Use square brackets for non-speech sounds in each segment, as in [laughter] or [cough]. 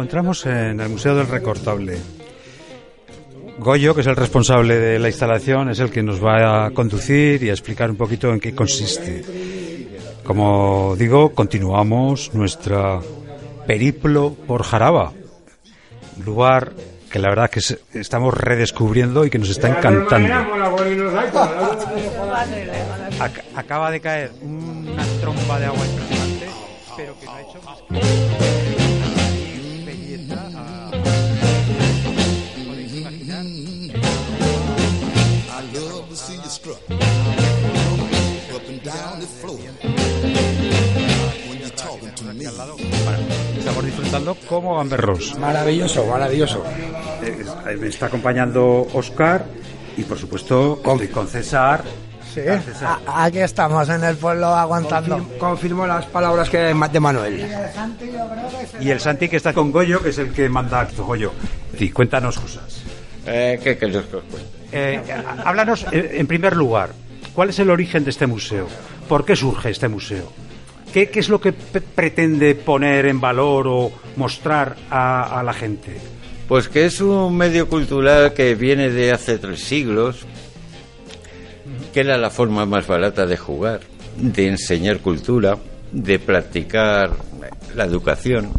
encontramos en el Museo del Recortable. Goyo, que es el responsable de la instalación, es el que nos va a conducir y a explicar un poquito en qué consiste. Como digo, continuamos nuestro periplo por Jaraba, lugar que la verdad que estamos redescubriendo y que nos está encantando. Acaba de caer una tromba de agua impresionante, pero que no ha hecho más que... Estamos disfrutando como gamberros. Maravilloso, maravilloso. Eh, me está acompañando Oscar y por supuesto con, con César. Sí, aquí estamos en el pueblo aguantando. Confirmo, las palabras que de Manuel. Y el Santi que está con Goyo, que es el que manda acto, Goyo. Sí, cuéntanos cosas. Eh, ¿Qué quieres que os eh, háblanos, en primer lugar, ¿cuál es el origen de este museo? ¿Por qué surge este museo? ¿Qué, es lo que pretende poner en valor o mostrar a, la gente? Pues que es un medio cultural que viene de hace tres siglos, que era la forma más barata de jugar, de enseñar cultura, de practicar la educación.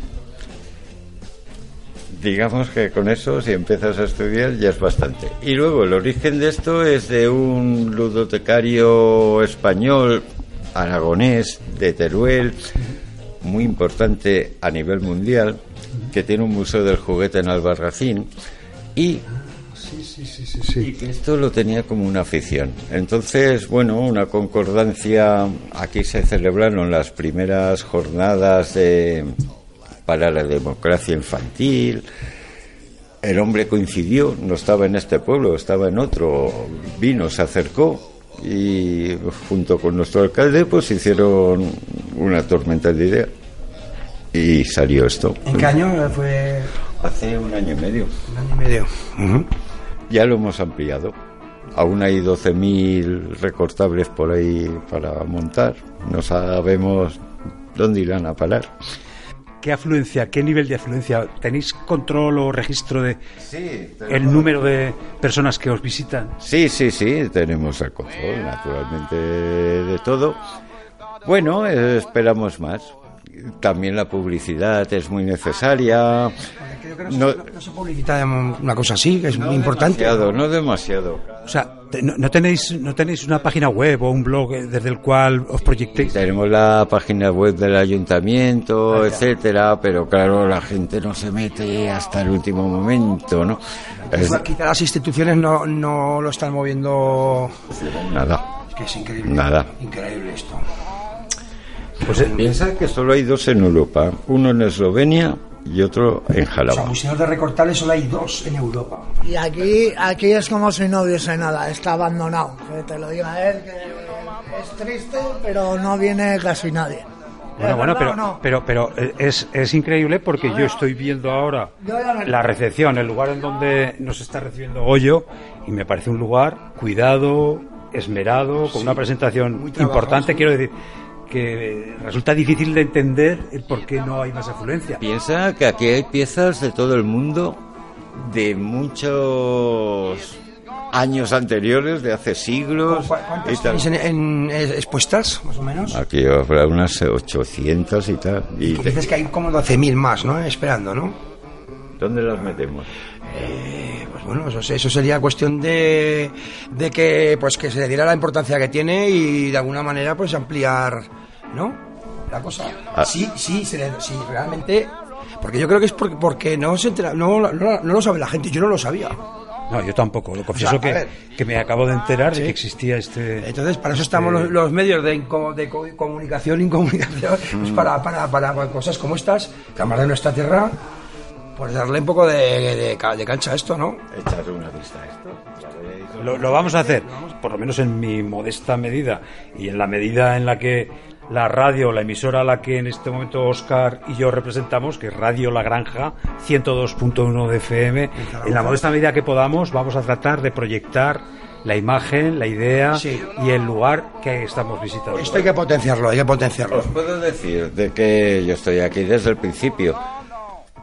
Digamos que con eso, si empiezas a estudiar, ya es bastante. Y luego, el origen de esto es de un ludotecario español aragonés de Teruel, muy importante a nivel mundial, que tiene un museo del juguete en Albarracín y y que esto lo tenía como una afición. Entonces, bueno, una concordancia. Aquí se celebraron las primeras jornadas de, para la democracia infantil. El hombre coincidió, no estaba en este pueblo, estaba en otro. Vino, se acercó y junto con nuestro alcalde pues hicieron una tormenta de ideas y salió esto. ¿En qué año fue? Hace un año y medio. Un año y medio. Ya lo hemos ampliado. Aún hay 12.000 recortables por ahí para montar. No sabemos dónde irán a parar. ¿Qué afluencia, qué nivel de afluencia? ¿Tenéis control o registro de el número de personas que os visitan? Sí, sí, sí, tenemos el control, naturalmente, de todo. Bueno, esperamos más. También la publicidad es muy necesaria. No, se publicita una cosa así, que es muy importante. Demasiado, no demasiado. O sea, no, tenéis no tenéis una página web o un blog desde el cual os proyectéis. Tenemos la página web del ayuntamiento, etcétera, pero claro, la gente no se mete hasta el último momento, ¿no? Quizá las instituciones no, no lo están moviendo. Nada. Es que es increíble. Nada. Increíble esto. Pues piensa que solo hay dos en Europa, uno en Eslovenia y otro en Jalapa. O sea, museos de recortales solo hay dos en Europa. Y aquí, aquí es como si no hubiese nada, está abandonado. Que te lo diga él, que es triste, pero no viene casi nadie. Bueno, bueno, pero, pero, pero es, es increíble porque yo estoy viendo ahora la recepción, el lugar en donde nos está recibiendo Hoyo, y me parece un lugar cuidado, esmerado, con una presentación importante. Quiero decir, que resulta difícil de entender el por qué no hay más afluencia. Piensa que aquí hay piezas de todo el mundo, de muchos años anteriores, de hace siglos. ¿Cuántas en, expuestas, más o menos? Aquí habrá unas 800 y tal. Y, dices que hay como 12.000 más, ¿no? Esperando, ¿no? ¿Dónde las metemos? Eh, pues bueno, eso, eso, sería cuestión de, de que pues que se le diera la importancia que tiene y de alguna manera pues ampliar ¿no? La cosa. Ah. Sí, sí, sí, realmente. Porque yo creo que es porque, porque no se entera, no, no, lo sabe la gente, yo no lo sabía. No, yo tampoco. Lo confieso O sea, a que, que me acabo de enterar Sí. de que existía este. Entonces, para eso estamos los, los medios de, de co- comunicación, incomunicación, pues para, para, para cosas como estas, que además de nuestra tierra, pues darle un poco de, de, ca- de cancha a esto, ¿no? Echar una vista a esto. Lo, lo vamos a hacer, por lo menos en mi modesta medida y en la medida en la que la radio, la emisora a la que en este momento Oscar y yo representamos, que es Radio La Granja, 102.1 de FM, en la modesta medida que podamos vamos a tratar de proyectar la imagen, la idea Sí. y el lugar que estamos visitando. Esto hay que potenciarlo, hay que potenciarlo. Os puedo decir de que yo estoy aquí desde el principio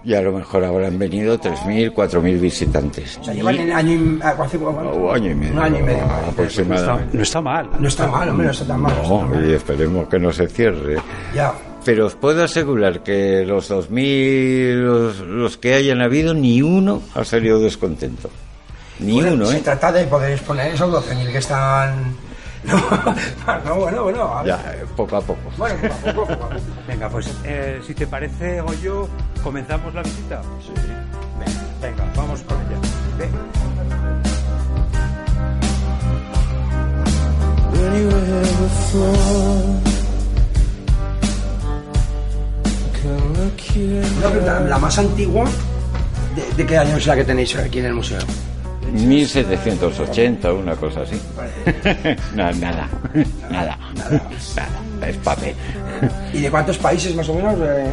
y a lo mejor habrán venido 3.000, 4.000 visitantes. O sea, llevan en año y, ah, ¿cuánto- cuánto? O año y medio. Un año y medio. No está, aproximadamente. no está mal. No está mal, hombre, no está tan mal. no No, mal. y esperemos que no se cierre. Ya. Pero os puedo asegurar que los 2.000, los, los que hayan habido, ni uno ha salido descontento. Ni Bueno, uno, Se ¿eh? trata de poder exponer esos 12.000 que están... [laughs] No, no, bueno, bueno. a ver. Ya, poco a poco. Bueno, poco a poco, poco a poco. [laughs] Venga, pues eh, si te parece, Goyo, comenzamos la visita. Sí. Venga, venga, vamos con ella. Ve. Una pregunta, la más antigua, ¿de, de qué año es la que tenéis aquí en el museo? 1780, una cosa así. [laughs] no, nada, nada, nada, es papel. ¿Y de cuántos países más o menos? eh?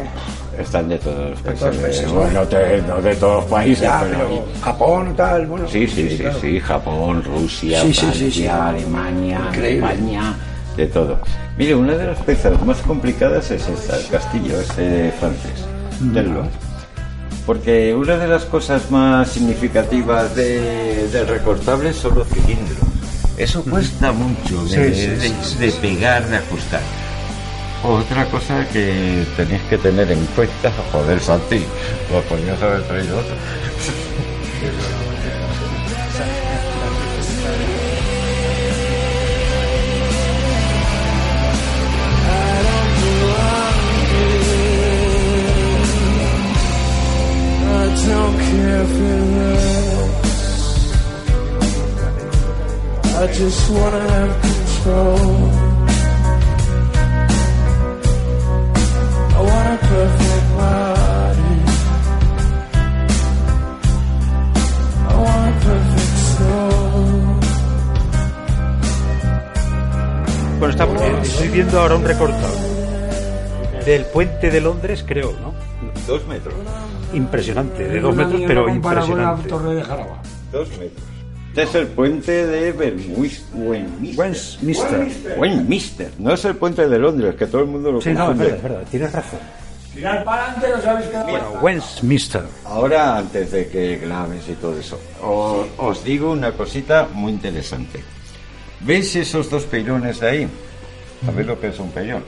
Están de todos los países. todos los países, Bueno, no, te- no de todos los países, Ya, pero... pero Japón, tal, bueno. Sí, sí, sí, claro. sí, Japón, Rusia, Sí, Francia, sí. Alemania, Increíble. España, de todo. Mire, una de las piezas más complicadas es esta, el castillo este francés, del. Porque una de las cosas más significativas de- del recortable son los cilindros. Eso cuesta mucho de, Sí, sí, de- de pegar, de ajustar. Otra cosa que tenéis que tener en cuenta, joder, Santi, pues podrías haber traído otro. [laughs] I just wanna have control. I want a perfect body. I want a perfect soul. Bueno, estamos, eh, estoy viendo ahora un recortable del puente de Londres, creo, ¿no? Dos metros. Impresionante, de dos metros, pero impresionante. de Jaraba. Dos metros. Este es el puente de Westminster. Westminster. No es el puente de Londres, que todo el mundo lo Sí, no, es verdad, es verdad, tienes razón. Tirar para adelante, no sabes qué Bueno, Westminster. Ahora, antes de que grabes y todo eso, os, os digo una cosita muy interesante. ¿Veis esos dos peilones de ahí? ¿Sabéis lo que es un peirón?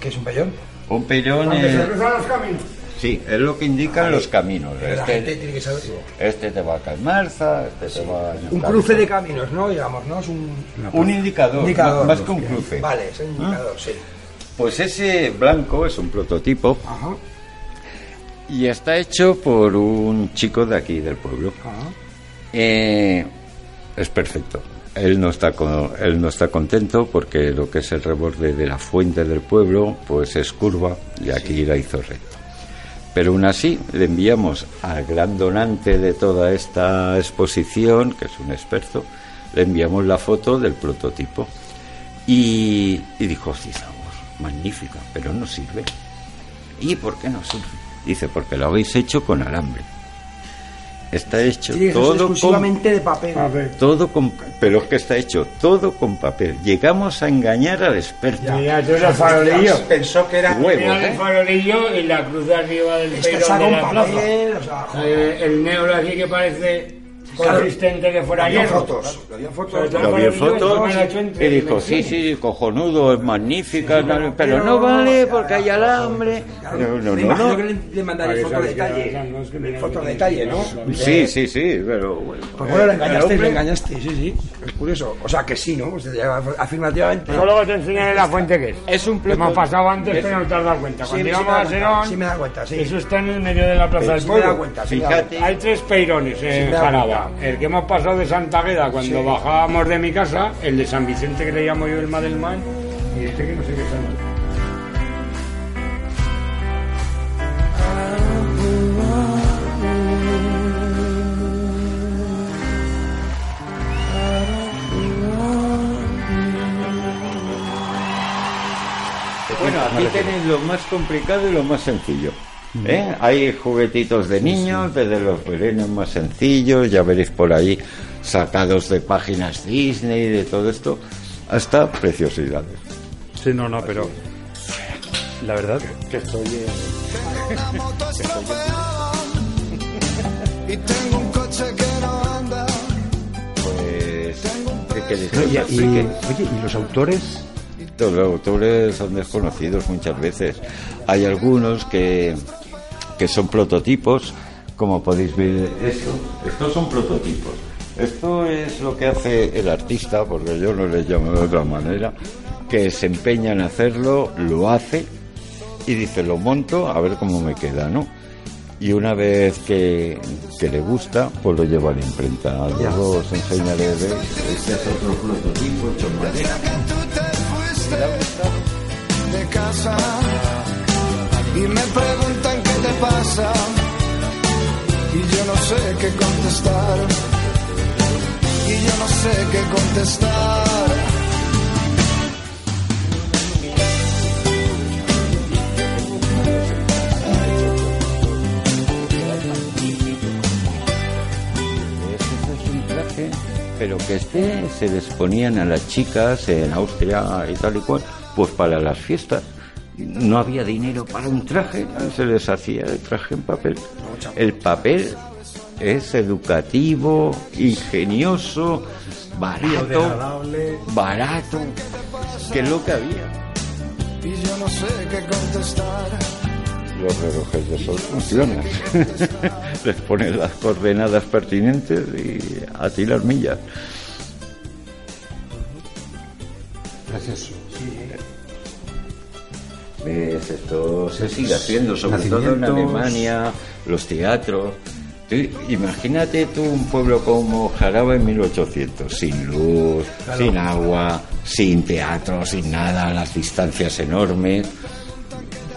¿Qué es un pellón? Un peirón se es... cruzan los caminos. Sí, es lo que indican los caminos. La gente Este, tiene que saber. este te va a Calmarza, este te va a... Un cruce de caminos, ¿no? Digamos, ¿no? Es un Un indicador, indicador. más que un cruce. Vale, es un indicador, sí. Pues ese blanco es un prototipo Ajá. y está hecho por un chico de aquí del pueblo. Ajá. Eh, es perfecto. Él no está con- él no está contento porque lo que es el reborde de la fuente del pueblo pues es curva y aquí la hizo recto. Pero aún así le enviamos al gran donante de toda esta exposición, que es un experto, le enviamos la foto del prototipo y, dijo, sí, magnífica, pero no sirve. ¿Y por qué no sirve? Dice, porque lo habéis hecho con alambre. Está hecho Sí, es todo con exclusivamente de papel. todo con pero es que está hecho todo con papel llegamos a engañar al experto Mira, tú el farolillo. Pensó que era Huevo, el ¿eh? farolillo y la cruz de arriba del está de la plaza. papel, o sea, joder. Eh, el negro aquí que parece consistente que fuera Había hierro. fotos, había fotos. lo vi fotos y dijo sí sí cojonudo es magnífica no, pero no vale porque hay alambre no no no, no. que le, mandaría foto de detalle. Foto de detalle, ¿no? sí sí sí pero bueno, Pues bueno, le engañaste, le engañaste, sí, sí. Es curioso. O sea, que sí, ¿no? Afirmativamente. Yo luego te enseñaré la fuente que es. Es un ha plato- pasado antes, es- pero no te has dado cuenta. Cuando íbamos a Serón, sí me da cuenta, sí. eso está en el medio de la plaza del Sí me da pueblo. cuenta, sí me da Fíjate. cuenta. Hay tres peirones en Jaraba. El que hemos pasado de Santa Agueda cuando bajábamos de mi casa, el de San Vicente que le llamo yo el Madelman, y este que no sé qué tal. Bueno, aquí tenéis lo más complicado y lo más sencillo. ¿Eh? Hay juguetitos de niños, desde los verenos más sencillos, ya veréis por ahí sacados de páginas Disney, de todo esto, hasta preciosidades. Sí, no, no, pero la verdad que estoy... Y tengo un coche que no anda. Pues, oye, ¿y los autores? Los autores son desconocidos muchas veces. Hay algunos que, que son prototipos, como podéis ver esto. Estos son prototipos. Esto es lo que hace el artista, porque yo no le llamo de otra manera, que se empeña en hacerlo, lo hace y dice, lo monto, a ver cómo me queda, ¿no? Y una vez que, que le gusta, pues lo lleva a la imprenta. Luego os enseñaré, ¿veis? Este es otro prototipo hecho en madera. que tú te fuiste de casa y me preguntan qué te pasa y yo no sé qué contestar y yo no sé qué contestar. Pero que este se les ponían a las chicas en Austria y tal y cual, pues para las fiestas. No había dinero para un traje, se les hacía el traje en papel. El papel es educativo, ingenioso, barato, barato, que es lo que había. Y yo no sé qué contestar. Los relojes de sol funcionan. [laughs] Les pones las coordenadas pertinentes y a ti las millas. Gracioso. ¿Ves? Esto se sigue haciendo, sobre todo en. Alemania, los teatros. Tú imagínate tú un pueblo como Jaraba en 1800, sin luz, sin agua, sin teatro, sin nada, las distancias enormes.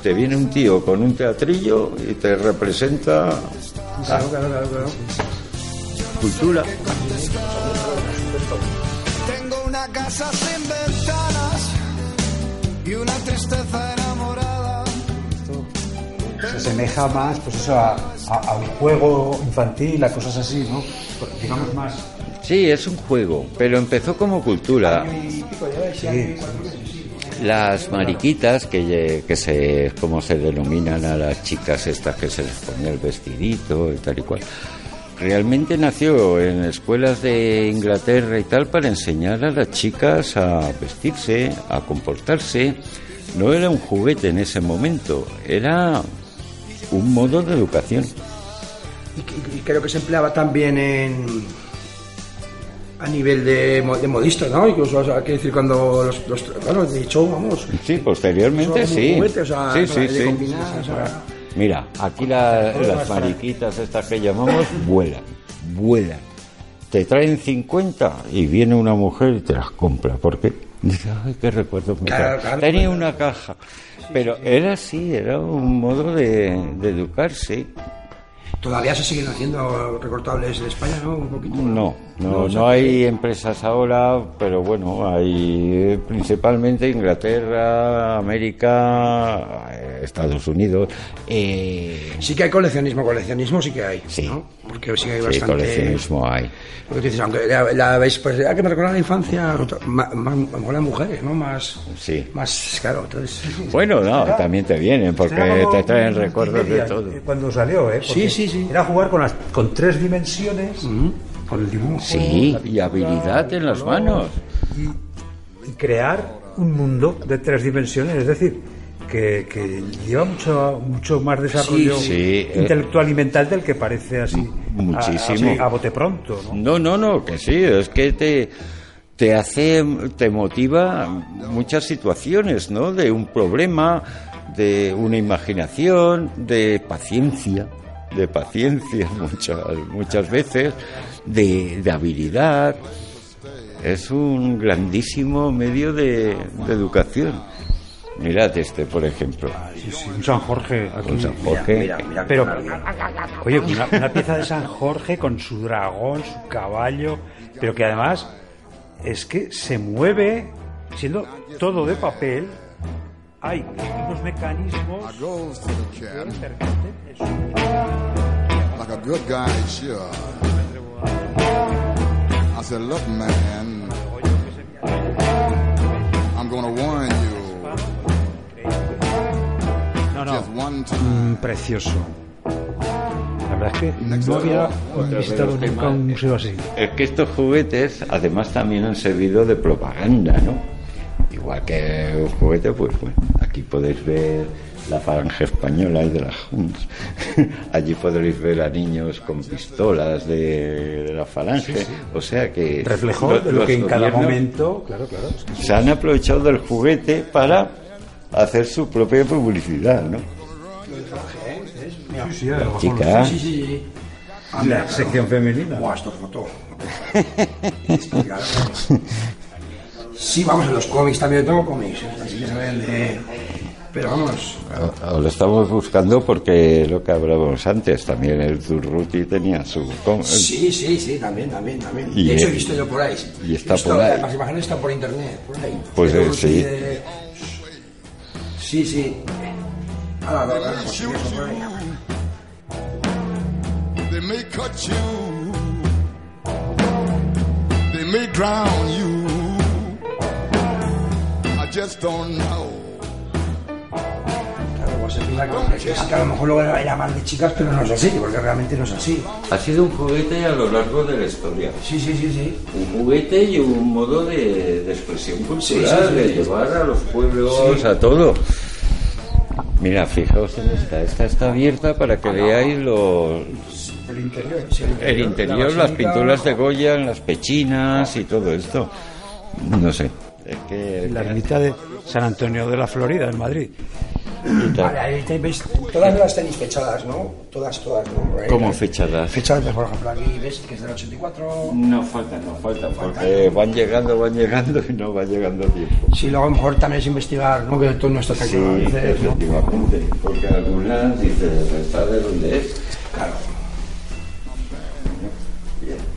Te viene un tío con un teatrillo y te representa Claro, claro, claro, claro. cultura. Tengo una casa sin ventanas y una tristeza. Se asemeja más, pues eso, a, a- a un juego infantil, a cosas así, ¿no? Digamos más. Sí, es un juego, pero empezó como cultura. Sí, Las mariquitas, que, que se, como se denominan a las chicas estas que se les ponía el vestidito y tal y cual, realmente nació en escuelas de Inglaterra y tal para enseñar a las chicas a vestirse, a comportarse. No era un juguete en ese momento, era un modo de educación. Y, y- creo que se empleaba también en a nivel de, de modistas, ¿no? Incluso, o sea, decir, cuando los, los bueno, de hecho, vamos, Sí, posteriormente sí. juguete, o sea, sí, sí, sí. combinar, o sea. Mira, aquí la- las mariquitas estas que llamamos vuelan, vuelan. Te traen 50 y viene una mujer y te las compra. ¿Por qué? Dice, ay, qué recuerdo me Claro, trae". claro, Tenía claro. una caja. Pero era así, era un modo de, de educarse. Todavía se siguen haciendo recortables en España, ¿no? Un poquito. No, no, no hay empresas ahora, pero bueno, hay eh, principalmente Inglaterra, América, eh, Estados Unidos. eh, Sí que hay coleccionismo, coleccionismo sí que hay, Sí. ¿no? Porque sí que hay sí, bastante... coleccionismo hay. Lo que dices, aunque la, la veis, pues, ah, que me recuerda la infancia, más, las mujeres, ¿no? Más, Sí. más, claro, entonces... Bueno, no, también te vienen porque te traen recuerdos de todo. eh, Cuando salió, ¿eh? Porque Sí, sí, sí. Era jugar con, las, con tres dimensiones, con el dibujo. Sí, la y habilidad en las manos. Y, y crear un mundo de tres dimensiones, es decir, que, que lleva mucho, mucho más desarrollo Sí, sí, eh. intelectual y mental del que parece así. Muchísimo. A, así, a bote pronto, ¿no? No, no, no, que sí, es que te, te hace, te motiva muchas situaciones, ¿no? De un problema, de una imaginación, de paciencia, de paciencia [laughs] muchas, muchas veces. de, de habilidad. Es un grandísimo medio de, de educación. Mirad este, por ejemplo. Sí, sí, un San Jorge. aquí. Un San Jorge. Mira, mira, Pero, oye, una, una pieza de San Jorge con su dragón, su caballo, pero que además es que se mueve siendo todo de papel. Hay unos mecanismos. Good guy should. I said, look, man, I'm gonna warn you. No, no, Just one mm, precioso. La verdad es que no había visitado nunca un museo así. Es que estos juguetes además también han servido de propaganda, ¿no? Igual que un juguete, pues bueno, aquí podéis ver la falange española y de las Junts. [laughs] Allí podréis ver a niños con pistolas de, de la falange. O sea que... De lo los que en cada momento. Claro, claro. es que Se han aprovechado del juguete para hacer su propia publicidad, ¿no? Sí, sí, a lo mejor Chica, Sí, sí, sí. La sección femenina. Buah, esto es foto. [laughs] Sí, vamos, en los cómics también tengo cómics. Así que ven de... Pero vamos, o- o lo estamos buscando porque lo que hablábamos antes, también el Durruti tenía su... com- Sí, sí, sí, también, también, también. Y de hecho, he visto yo por ahí. y está visto- por ahí. Las imágenes están por internet, por ahí. Pues, eh, sí. de- Sí, sí. Ahora, ahora, ahora, pues, sí, eso por ahí. They may cut you. They may drown you. Just don't know. Claro, pues es una cosa que es que a lo mejor lo van a llamar de chicas, pero no es así, porque realmente no es así. Ha sido un juguete a lo largo de la historia. Sí, sí, sí, sí. Un juguete y un modo de, de expresión cultural, Sí, sí, sí, de sí. llevar a los pueblos a todo. Mira, fijaos en esta. Esta está abierta para que veáis los, El interior, sí, el interior, las pinturas de Goya, las pechinas y todo esto. No sé. Es que. La ermita de San Antonio de la Florida, en Madrid. Vale, ahí te- veis, todas las tenéis fechadas, ¿no? Todas, todas, ¿no? ¿Cómo fechadas? Fechadas, pues, por ejemplo, aquí ves que es del 84. No falta, no falta, porque van llegando, van llegando y no va llegando a tiempo. Sí, luego a lo mejor también es investigar, ¿no? Que todo no está Sí, exacto. dices, ¿no? efectivamente, porque algunas dices, ¿esta de dónde es? Claro.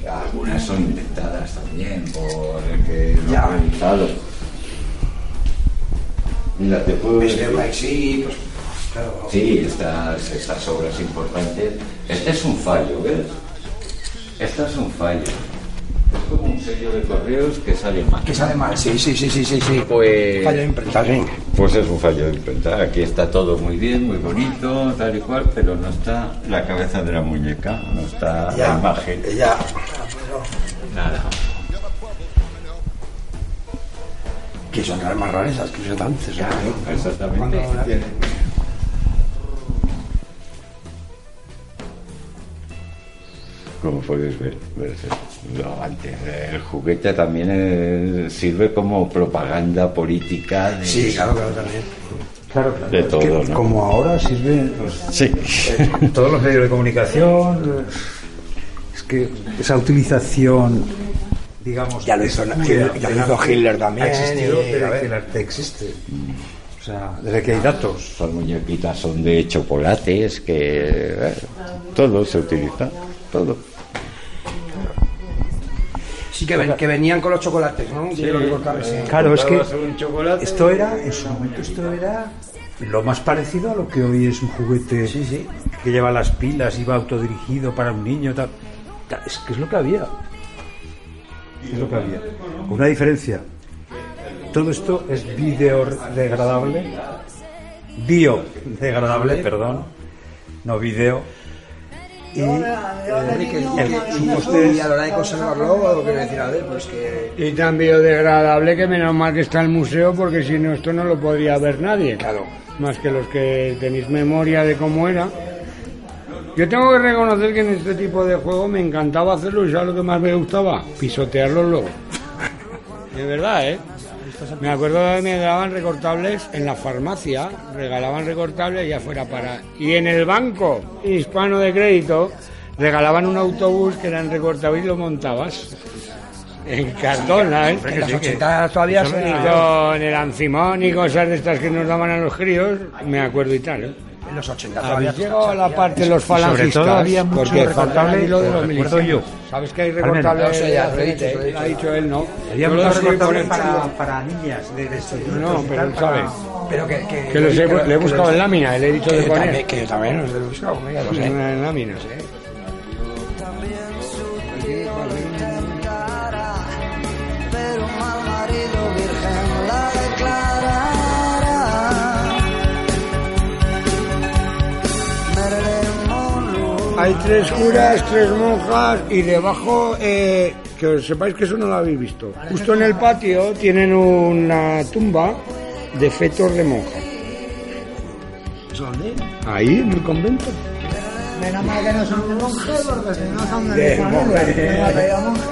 Algunas son inventadas también por el que lo Ya. ha realizado. Mira, te puedo Ves que decir- sí, pues, claro. Sí, estas, estas obras importantes. Este es un fallo, ¿ves? Este es un fallo. Es como un sello de correos que sale mal. Que sale mal, sí, sí, sí, sí, sí. sí. Pues- Fallo de imprenta, sí. Pues es un fallo de imprenta. Aquí está todo muy bien, muy bonito, tal y cual, pero no está la cabeza de la muñeca, no está la imagen. Ya. Nada. Que son las más raras, que son antes. ¿no? exactamente. Como podéis ver, ver, lo antes, el juguete también eh, sirve como propaganda política de, Sí, claro, claro, también. Claro, claro. de Es que todo, ¿no? Como ahora sirven los- Sí. todos los medios de comunicación. eh, Es que esa utilización, digamos. Ya lo hizo- muy ya lo hizo Hitler también, Ha existido y, a desde que el arte existe. O sea, desde que hay datos. Las muñequitas son de chocolates, que eh, todo se utiliza, todo. Sí, que, ven- que venían con los chocolates, ¿no? Sí, lo que cortaba, sí. Claro, es que esto era, en su momento esto era lo más parecido a lo que hoy es un juguete Sí, sí. que lleva las pilas, iba autodirigido para un niño, tal. Ta- Es que es lo que había. Es lo que había. Con una diferencia. Todo esto es biodegradable. Biodegradable, perdón. No video. Y Y a la hora de conservarlo, quiero decir, a ver, pues que... Y tan biodegradable que menos mal que está el museo porque si no esto no lo podría ver nadie. Claro. Más que los que tenéis memoria de cómo era. Yo tengo que reconocer que en este tipo de juego me encantaba hacerlo y ¿sabes lo que más me gustaba? Pisotearlos luego. De verdad, ¿eh? Me acuerdo que me daban recortables en la farmacia, regalaban recortables ya fuera para... Y en el banco hispano de crédito regalaban un autobús que era en recortable y lo montabas. En cartón, ¿sabes? En los 80 todavía Y se con el ancimón y cosas de estas que nos daban a los críos, me acuerdo y tal. ¿eh? En los 80 todavía Habéis llegado a la parte de los falangistas. todo había mucho recortable, lo de lo los milicianos. yo. ¿Sabes que hay recortable? No sé, ya, lo he dicho, he ha dicho él, ¿no? Había mucho recortable para, niñas de, estudios No, pero tal, él sabe. Pero que, que, Que los he, le he buscado los- en lámina, le he dicho que de poner. también, que yo también los he buscado, mira, lo sé. En láminas, ¿eh? Hay tres curas, tres monjas y debajo, eh, que os sepáis que eso no lo habéis visto. Justo en el patio tienen una tumba de fetos de monja. ¿Dónde? Ahí, en el convento. Menos mal que no son de monjes, porque si no son de, De monjes. Tengo apellido monje.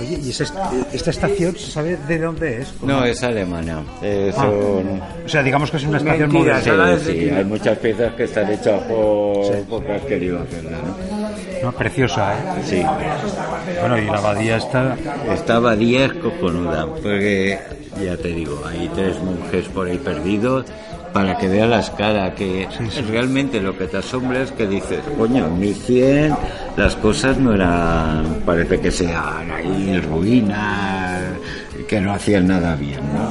Oye, ¿y esa, esta estación se sabe de dónde es? No, es alemana. Eh, son... O sea, digamos que es una estación Mentira, moderna. Sí, sí, hay muchas piezas que están hechas por porque has querido hacerlas, ¿no? No, preciosa, ¿eh? Sí. Bueno, y la abadía está... Esta abadía es cojonuda, porque ya te digo, hay tres monjes por ahí perdidos para que veas la escala, que realmente lo que te asombra es que dices, coño, en 1100 las cosas no eran, parece que sean ahí ruinas, que no hacían nada bien, ¿no?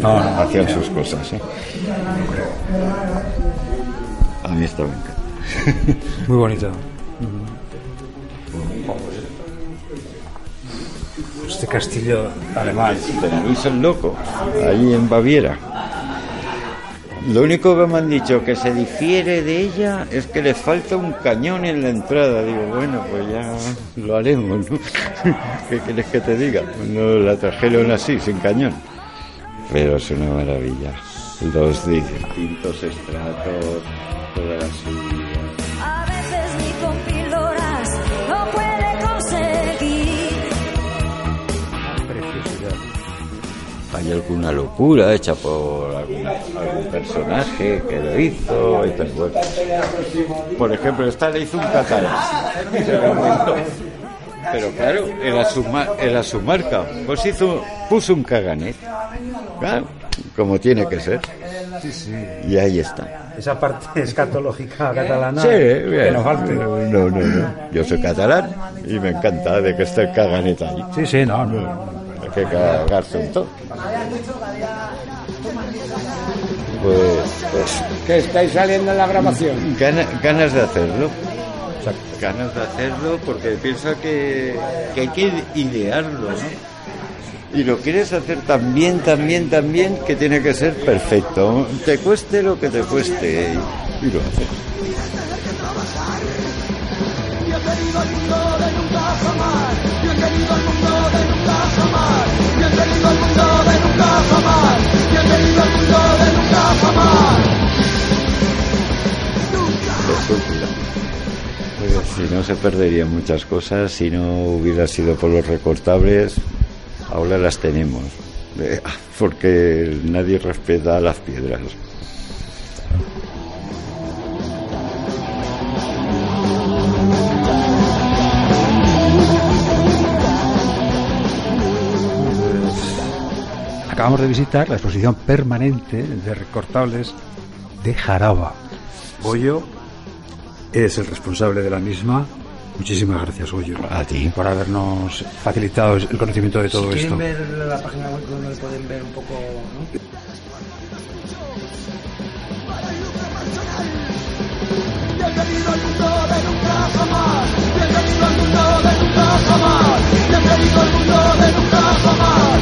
No, no. hacían sus cosas, ¿eh? A mí esto me encanta. [laughs] Muy bonito. Este castillo alemán. Don Luis el Loco, ahí en Baviera. Lo único que me han dicho que se difiere de ella es que le falta un cañón en la entrada. Digo, bueno, pues ya lo haremos, ¿no? [laughs] ¿Qué quieres que te diga? No la trajeron así, sin cañón. Pero es una maravilla. Los distintos estratos, todas las. Hay alguna locura hecha por algún, algún personaje que lo hizo y tal. Bueno. Por ejemplo, esta le hizo un catalán. Pero claro, era su, ma- era su marca. Pues hizo, puso un caganet. Claro, como tiene que ser. Y ahí está. Esa parte [laughs] escatológica catalana Sí, que no falte. No, no, no. Yo soy catalán y me encanta de que esté el caganet ahí. Sí, sí, no, no. Que cagarse en todo. Pues, pues Que estáis saliendo en la grabación. Gana- ganas de hacerlo. Ganas de hacerlo porque piensa que, que hay que idearlo, ¿no? Y lo quieres hacer tan bien, tan bien, tan bien que tiene que ser perfecto. Te cueste lo que te cueste y, y lo haces. Pues si no se perderían muchas cosas, si no hubiera sido por los recortables, ahora las tenemos. [laughs] Porque nadie respeta las piedras. Acabamos de visitar la exposición permanente de recortables de Jaraba. Goyo es el responsable de la misma. Muchísimas gracias, Goyo. A ti. Por habernos facilitado el conocimiento de todo esto. la página web donde pueden ver un poco... pasa más,